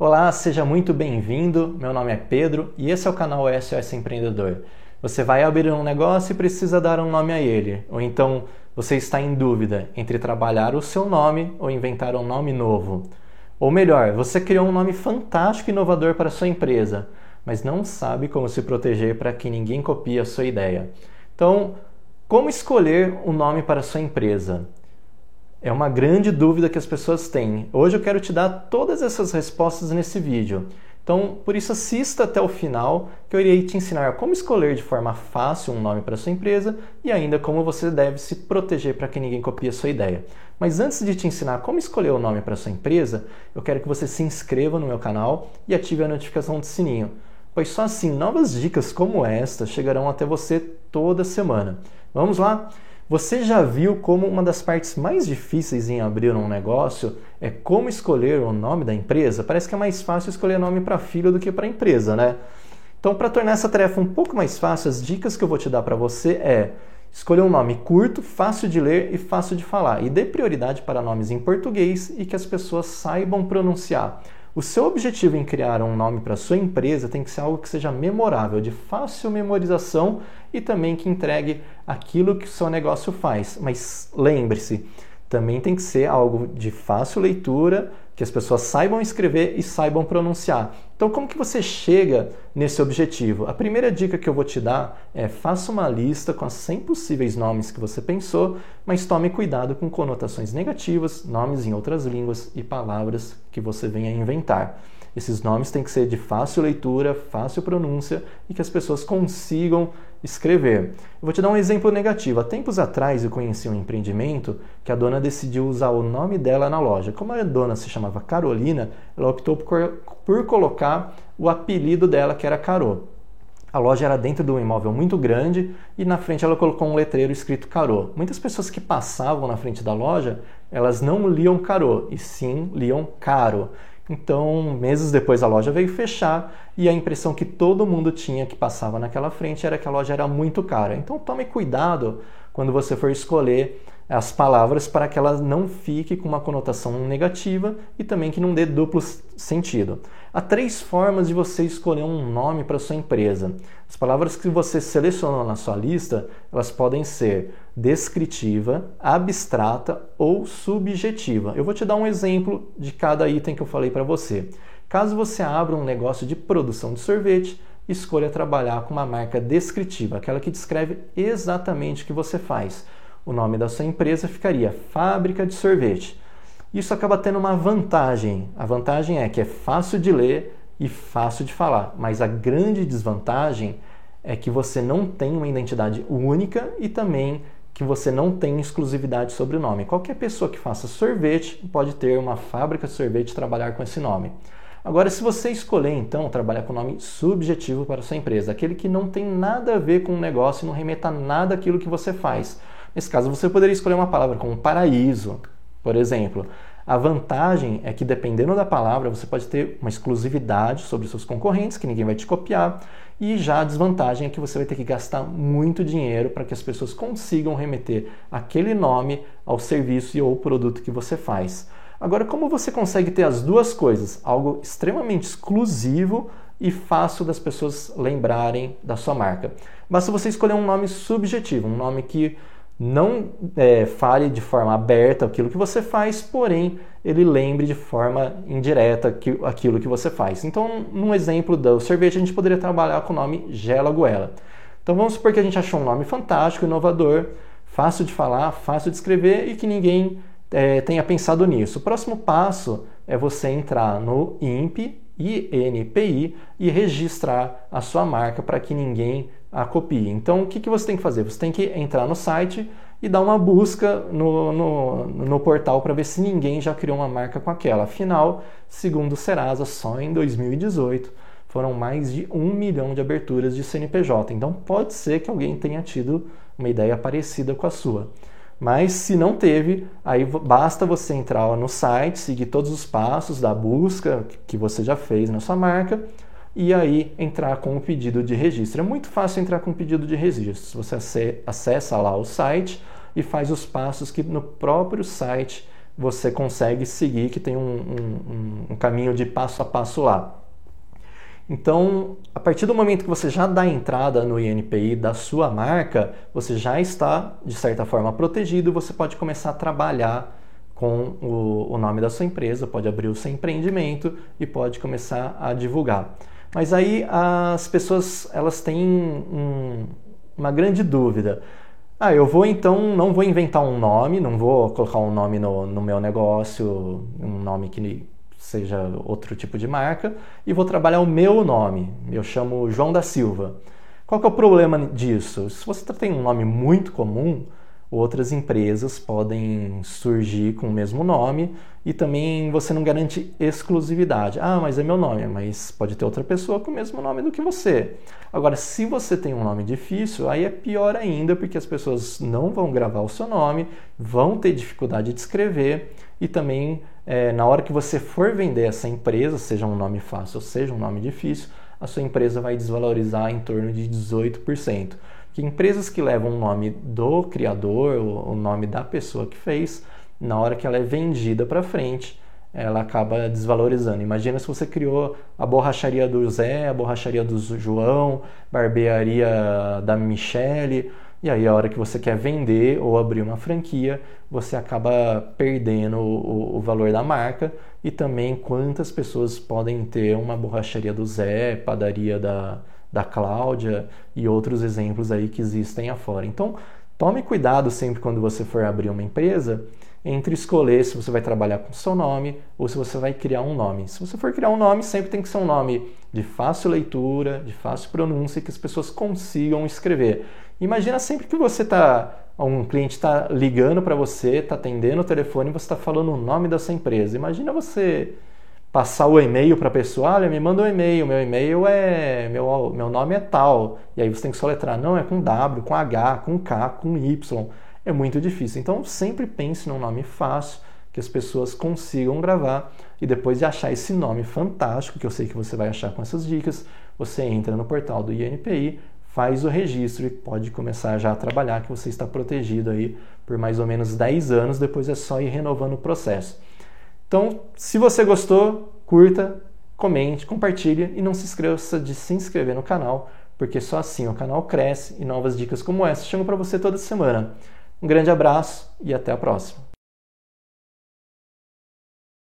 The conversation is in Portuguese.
Olá, seja muito bem-vindo. Meu nome é Pedro e esse é o canal SOS Empreendedor. Você vai abrir um negócio e precisa dar um nome a ele, ou então você está em dúvida entre trabalhar o seu nome ou inventar um nome novo. Ou melhor, você criou um nome fantástico e inovador para a sua empresa, mas não sabe como se proteger para que ninguém copie a sua ideia. Então, como escolher um nome para a sua empresa? É uma grande dúvida que as pessoas têm. Hoje eu quero te dar todas essas respostas nesse vídeo. Então, por isso assista até o final, que eu irei te ensinar como escolher de forma fácil um nome para sua empresa e ainda como você deve se proteger para que ninguém copie a sua ideia. Mas antes de te ensinar como escolher o nome para sua empresa, eu quero que você se inscreva no meu canal e ative a notificação do sininho, pois só assim novas dicas como esta chegarão até você toda semana. Vamos lá? Você já viu como uma das partes mais difíceis em abrir um negócio é como escolher o nome da empresa? Parece que é mais fácil escolher nome para filho do que para empresa, né? Então, para tornar essa tarefa um pouco mais fácil, as dicas que eu vou te dar para você é escolher um nome curto, fácil de ler e fácil de falar e dê prioridade para nomes em português e que as pessoas saibam pronunciar. O seu objetivo em criar um nome para sua empresa tem que ser algo que seja memorável, de fácil memorização e também que entregue aquilo que o seu negócio faz. Mas lembre-se, também tem que ser algo de fácil leitura, que as pessoas saibam escrever e saibam pronunciar. Então, como que você chega nesse objetivo? A primeira dica que eu vou te dar é faça uma lista com os 100 possíveis nomes que você pensou, mas tome cuidado com conotações negativas, nomes em outras línguas e palavras que você venha inventar. Esses nomes têm que ser de fácil leitura, fácil pronúncia e que as pessoas consigam escrever. Eu vou te dar um exemplo negativo. Há tempos atrás eu conheci um empreendimento que a dona decidiu usar o nome dela na loja. Como a dona se chamava Carolina, ela optou por, por colocar o apelido dela, que era Carô. A loja era dentro de um imóvel muito grande e na frente ela colocou um letreiro escrito Carô. Muitas pessoas que passavam na frente da loja, elas não liam Carô, e sim liam Caro. Então, meses depois a loja veio fechar e a impressão que todo mundo tinha que passava naquela frente era que a loja era muito cara. Então, tome cuidado quando você for escolher as palavras para que ela não fique com uma conotação negativa e também que não dê duplo sentido. Há três formas de você escolher um nome para sua empresa. As palavras que você selecionou na sua lista, elas podem ser descritiva, abstrata ou subjetiva. Eu vou te dar um exemplo de cada item que eu falei para você. Caso você abra um negócio de produção de sorvete, escolha trabalhar com uma marca descritiva, aquela que descreve exatamente o que você faz o nome da sua empresa ficaria Fábrica de Sorvete. Isso acaba tendo uma vantagem. A vantagem é que é fácil de ler e fácil de falar, mas a grande desvantagem é que você não tem uma identidade única e também que você não tem exclusividade sobre o nome. Qualquer pessoa que faça sorvete pode ter uma fábrica de sorvete e trabalhar com esse nome. Agora, se você escolher então trabalhar com nome subjetivo para sua empresa, aquele que não tem nada a ver com o negócio e não remeta nada àquilo que você faz, Nesse caso, você poderia escolher uma palavra como paraíso, por exemplo. A vantagem é que, dependendo da palavra, você pode ter uma exclusividade sobre seus concorrentes, que ninguém vai te copiar, e já a desvantagem é que você vai ter que gastar muito dinheiro para que as pessoas consigam remeter aquele nome ao serviço e ou produto que você faz. Agora, como você consegue ter as duas coisas? Algo extremamente exclusivo e fácil das pessoas lembrarem da sua marca. Basta você escolher um nome subjetivo, um nome que não é, fale de forma aberta aquilo que você faz, porém ele lembre de forma indireta que, aquilo que você faz. Então, num exemplo do sorvete, a gente poderia trabalhar com o nome Gela Goela. Então, vamos supor que a gente achou um nome fantástico, inovador, fácil de falar, fácil de escrever e que ninguém é, tenha pensado nisso. O próximo passo é você entrar no INPI, INPI e registrar a sua marca para que ninguém a copie. Então, o que, que você tem que fazer? Você tem que entrar no site e dar uma busca no, no, no portal para ver se ninguém já criou uma marca com aquela. Afinal, segundo o Serasa, só em 2018 foram mais de um milhão de aberturas de CNPJ. Então, pode ser que alguém tenha tido uma ideia parecida com a sua. Mas se não teve, aí basta você entrar no site, seguir todos os passos da busca que você já fez na sua marca e aí entrar com o pedido de registro. É muito fácil entrar com o pedido de registro. Você acessa lá o site e faz os passos que no próprio site você consegue seguir, que tem um, um, um caminho de passo a passo lá. Então, a partir do momento que você já dá entrada no INPI da sua marca, você já está, de certa forma, protegido, você pode começar a trabalhar com o, o, nome da sua empresa, pode abrir o seu empreendimento e pode começar a divulgar. Mas aí as pessoas elas têm um, uma grande dúvida. Ah, eu vou então, não vou inventar um nome, não vou colocar um nome no, no meu negócio, um nome que seja outro tipo de marca, e vou trabalhar o meu nome. Eu chamo João da Silva. Qual que é o problema disso? Se você tem um nome muito comum, outras empresas podem surgir com o mesmo nome e também você não garante exclusividade. Ah, mas é meu nome, mas pode ter outra pessoa com o mesmo nome do que você. Agora, se você tem um nome difícil, aí é pior ainda, porque as pessoas não vão gravar o seu nome, vão ter dificuldade de escrever e também é, na hora que você for vender essa empresa, seja um nome fácil ou seja um nome difícil, a sua empresa vai desvalorizar em torno de 18% que empresas que levam o nome do criador, o nome da pessoa que fez, na hora que ela é vendida para frente, ela acaba desvalorizando. Imagina se você criou a borracharia do Zé, a borracharia do João, barbearia da Michele, e aí a hora que você quer vender ou abrir uma franquia, você acaba perdendo o, o valor da marca e também quantas pessoas podem ter uma borracharia do Zé, padaria da da Cláudia e outros exemplos aí que existem afora. Então, tome cuidado sempre quando você for abrir uma empresa entre escolher se você vai trabalhar com seu nome ou se você vai criar um nome. Se você for criar um nome, sempre tem que ser um nome de fácil leitura, de fácil pronúncia, que as pessoas consigam escrever. Imagina sempre que você está, um cliente está ligando para você, está atendendo o telefone você está falando o nome da sua empresa. Imagina você passar o e-mail para a pessoa, olha, me manda um e-mail, meu e-mail é, meu, meu nome é tal, e aí você tem que soletrar, não, é com W, com H, com K, com Y, é muito difícil. Então sempre pense num nome fácil, que as pessoas consigam gravar, e depois de achar esse nome fantástico, que eu sei que você vai achar com essas dicas, você entra no portal do INPI, faz o registro e pode começar já a trabalhar, que você está protegido aí por mais ou menos 10 anos, depois é só ir renovando o processo. Então, se você gostou, curta, comente, compartilhe e não se esqueça de se inscrever no canal, porque só assim o canal cresce e novas dicas como essa chegam para você toda semana. Um grande abraço e até a próxima.